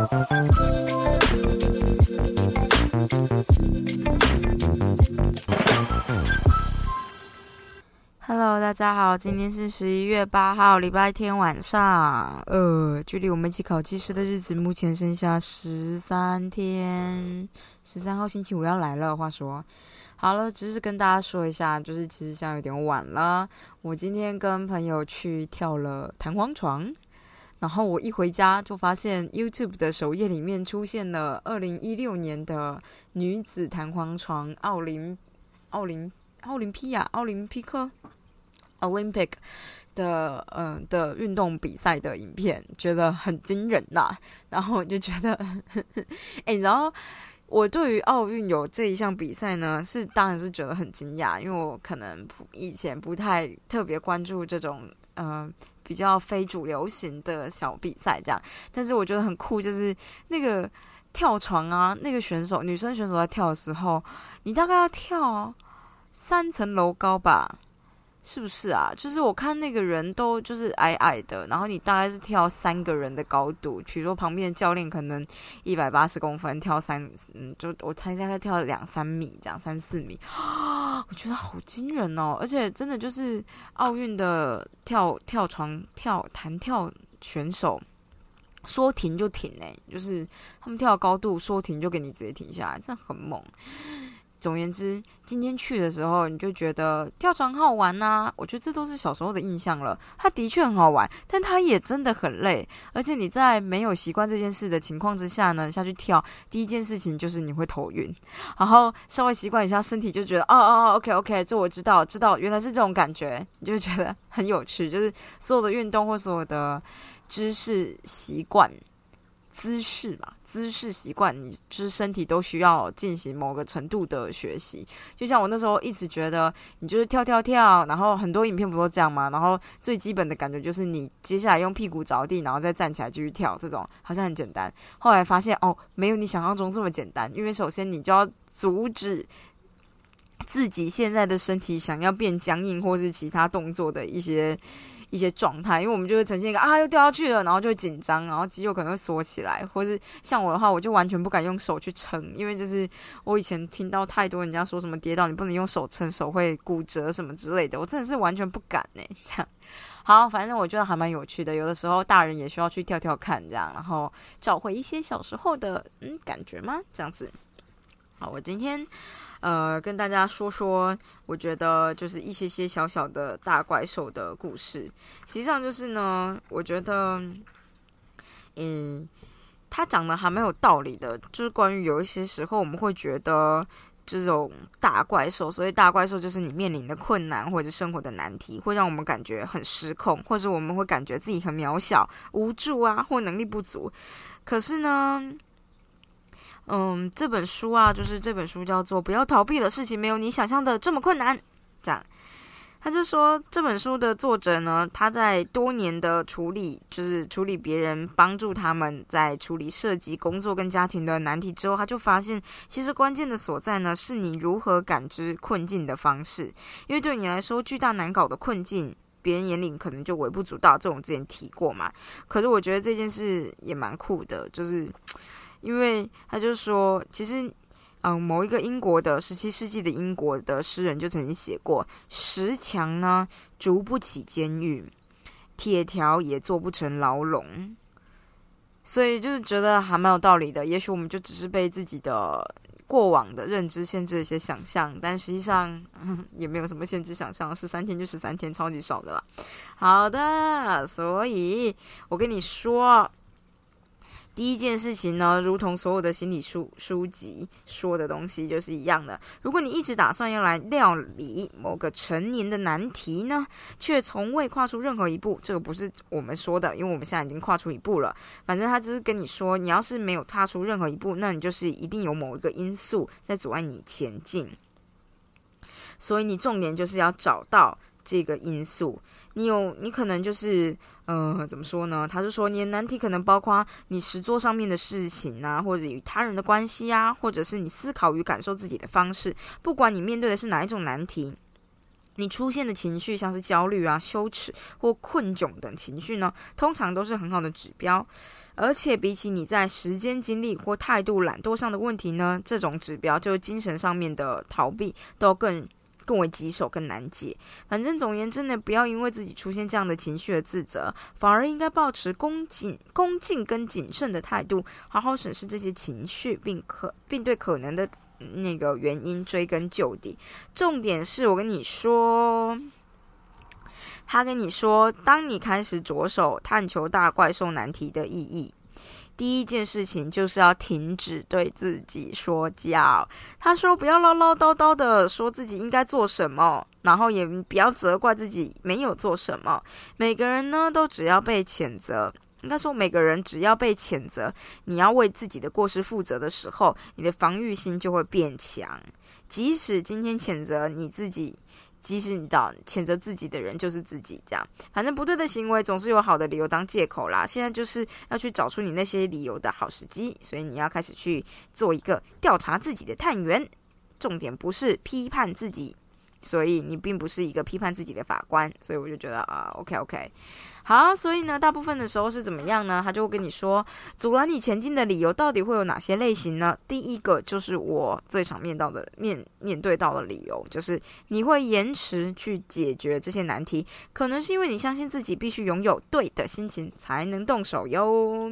Hello，大家好，今天是十一月八号，礼拜天晚上。呃，距离我们一起考技师的日子目前剩下十三天，十三号星期五要来了。话说，好了，只是跟大家说一下，就是其实现在有点晚了。我今天跟朋友去跳了弹簧床，然后我一回家就发现 YouTube 的首页里面出现了二零一六年的女子弹簧床奥林奥林奥林匹亚奥林匹克。Olympic 的嗯的运动比赛的影片，觉得很惊人呐。然后我就觉得，哎，然后我对于奥运有这一项比赛呢，是当然是觉得很惊讶，因为我可能以前不太特别关注这种嗯比较非主流型的小比赛这样。但是我觉得很酷，就是那个跳床啊，那个选手女生选手在跳的时候，你大概要跳三层楼高吧。是不是啊？就是我看那个人都就是矮矮的，然后你大概是跳三个人的高度，比如说旁边的教练可能一百八十公分，跳三嗯，就我猜大概跳两三米这样，三四米，我觉得好惊人哦！而且真的就是奥运的跳跳床跳弹跳选手，说停就停哎，就是他们跳高度说停就给你直接停下来，真的很猛。总言之，今天去的时候，你就觉得跳床好玩呐。我觉得这都是小时候的印象了。它的确很好玩，但它也真的很累。而且你在没有习惯这件事的情况之下呢，下去跳，第一件事情就是你会头晕。然后稍微习惯一下，身体就觉得哦哦哦，OK OK，这我知道，知道原来是这种感觉，你就觉得很有趣。就是所有的运动或所有的知识习惯。姿势嘛，姿势习惯，你就是身体都需要进行某个程度的学习。就像我那时候一直觉得，你就是跳跳跳，然后很多影片不都这样吗？然后最基本的感觉就是你接下来用屁股着地，然后再站起来继续跳，这种好像很简单。后来发现哦，没有你想象中这么简单，因为首先你就要阻止自己现在的身体想要变僵硬或是其他动作的一些。一些状态，因为我们就会呈现一个啊，又掉下去了，然后就紧张，然后肌肉可能会缩起来，或是像我的话，我就完全不敢用手去撑，因为就是我以前听到太多人家说什么跌倒你不能用手撑，手会骨折什么之类的，我真的是完全不敢呢。这样好，反正我觉得还蛮有趣的，有的时候大人也需要去跳跳看，这样，然后找回一些小时候的嗯感觉吗？这样子。好，我今天。呃，跟大家说说，我觉得就是一些些小小的大怪兽的故事。实际上就是呢，我觉得，嗯，他讲的还蛮有道理的。就是关于有一些时候，我们会觉得这种大怪兽，所以大怪兽就是你面临的困难或者生活的难题，会让我们感觉很失控，或者我们会感觉自己很渺小、无助啊，或能力不足。可是呢？嗯，这本书啊，就是这本书叫做《不要逃避的事情没有你想象的这么困难》。这样，他就说这本书的作者呢，他在多年的处理，就是处理别人帮助他们在处理涉及工作跟家庭的难题之后，他就发现，其实关键的所在呢，是你如何感知困境的方式。因为对你来说，巨大难搞的困境，别人眼里可能就微不足道。这种之前提过嘛。可是我觉得这件事也蛮酷的，就是。因为他就说，其实，嗯，某一个英国的十七世纪的英国的诗人就曾经写过：石墙呢筑不起监狱，铁条也做不成牢笼。所以就是觉得还蛮有道理的。也许我们就只是被自己的过往的认知限制一些想象，但实际上 也没有什么限制想象，十三天就十三天，超级少的啦。好的，所以我跟你说。第一件事情呢，如同所有的心理书书籍说的东西就是一样的。如果你一直打算要来料理某个成年的难题呢，却从未跨出任何一步，这个不是我们说的，因为我们现在已经跨出一步了。反正他只是跟你说，你要是没有踏出任何一步，那你就是一定有某一个因素在阻碍你前进。所以你重点就是要找到这个因素。你有，你可能就是，呃，怎么说呢？他就说，你的难题可能包括你实作上面的事情啊，或者与他人的关系啊，或者是你思考与感受自己的方式。不管你面对的是哪一种难题，你出现的情绪，像是焦虑啊、羞耻或困窘等情绪呢，通常都是很好的指标。而且比起你在时间、精力或态度、懒惰上的问题呢，这种指标就是精神上面的逃避都更。更为棘手、更难解。反正总言之呢，不要因为自己出现这样的情绪而自责，反而应该保持恭谨、恭敬跟谨慎的态度，好好审视这些情绪，并可并对可能的那个原因追根究底。重点是我跟你说，他跟你说，当你开始着手探求大怪兽难题的意义。第一件事情就是要停止对自己说教。他说：“不要唠唠叨叨的说自己应该做什么，然后也不要责怪自己没有做什么。每个人呢，都只要被谴责。应该说，每个人只要被谴责，你要为自己的过失负责的时候，你的防御心就会变强。即使今天谴责你自己。”即使你找谴责自己的人就是自己这样，反正不对的行为总是有好的理由当借口啦。现在就是要去找出你那些理由的好时机，所以你要开始去做一个调查自己的探员。重点不是批判自己，所以你并不是一个批判自己的法官。所以我就觉得啊，OK OK。好，所以呢，大部分的时候是怎么样呢？他就会跟你说，阻拦你前进的理由到底会有哪些类型呢？第一个就是我最常面到的面面对到的理由，就是你会延迟去解决这些难题，可能是因为你相信自己必须拥有对的心情才能动手哟。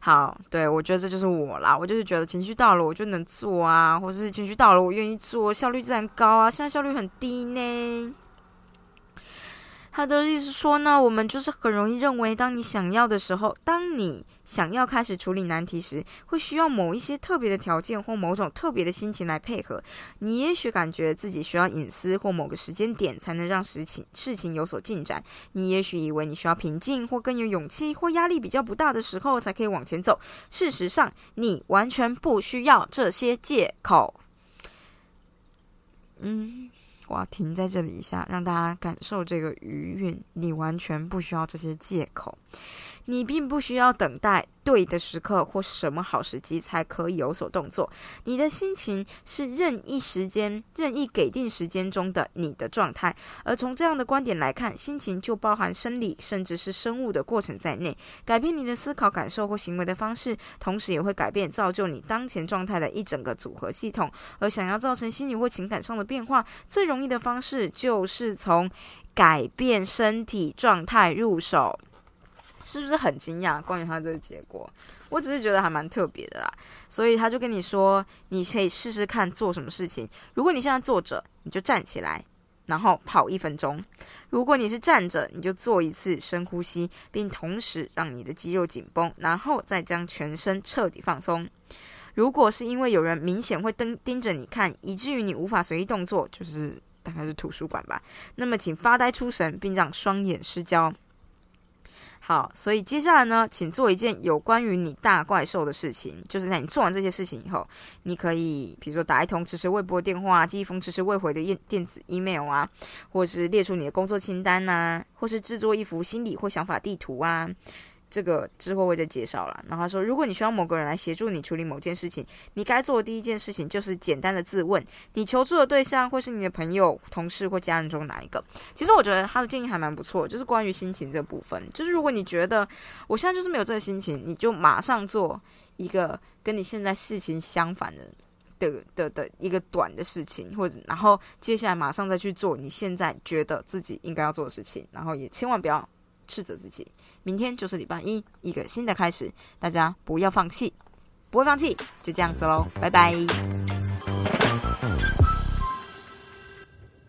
好，对我觉得这就是我啦，我就是觉得情绪到了我就能做啊，或是情绪到了我愿意做，效率自然高啊。现在效率很低呢。他的意思说呢，我们就是很容易认为，当你想要的时候，当你想要开始处理难题时，会需要某一些特别的条件或某种特别的心情来配合。你也许感觉自己需要隐私或某个时间点才能让事情事情有所进展。你也许以为你需要平静或更有勇气或压力比较不大的时候才可以往前走。事实上，你完全不需要这些借口。嗯。我要停在这里一下，让大家感受这个余韵。你完全不需要这些借口。你并不需要等待对的时刻或什么好时机才可以有所动作。你的心情是任意时间、任意给定时间中的你的状态。而从这样的观点来看，心情就包含生理甚至是生物的过程在内。改变你的思考、感受或行为的方式，同时也会改变造就你当前状态的一整个组合系统。而想要造成心理或情感上的变化，最容易的方式就是从改变身体状态入手。是不是很惊讶？关于他这个结果，我只是觉得还蛮特别的啦。所以他就跟你说，你可以试试看做什么事情。如果你现在坐着，你就站起来，然后跑一分钟；如果你是站着，你就做一次深呼吸，并同时让你的肌肉紧绷，然后再将全身彻底放松。如果是因为有人明显会盯盯着你看，以至于你无法随意动作，就是大概是图书馆吧，那么请发呆出神，并让双眼失焦。好，所以接下来呢，请做一件有关于你大怪兽的事情。就是在你做完这些事情以后，你可以比如说打一通迟迟未拨电话，寄一封迟迟未回的电电子 email 啊，或是列出你的工作清单呐，或是制作一幅心理或想法地图啊。这个之后会再介绍了。然后他说，如果你需要某个人来协助你处理某件事情，你该做的第一件事情就是简单的自问：你求助的对象会是你的朋友、同事或家人中哪一个？其实我觉得他的建议还蛮不错，就是关于心情这部分。就是如果你觉得我现在就是没有这个心情，你就马上做一个跟你现在事情相反的的的的一个短的事情，或者然后接下来马上再去做你现在觉得自己应该要做的事情，然后也千万不要。斥责自己，明天就是礼拜一，一个新的开始，大家不要放弃，不会放弃，就这样子喽，拜拜。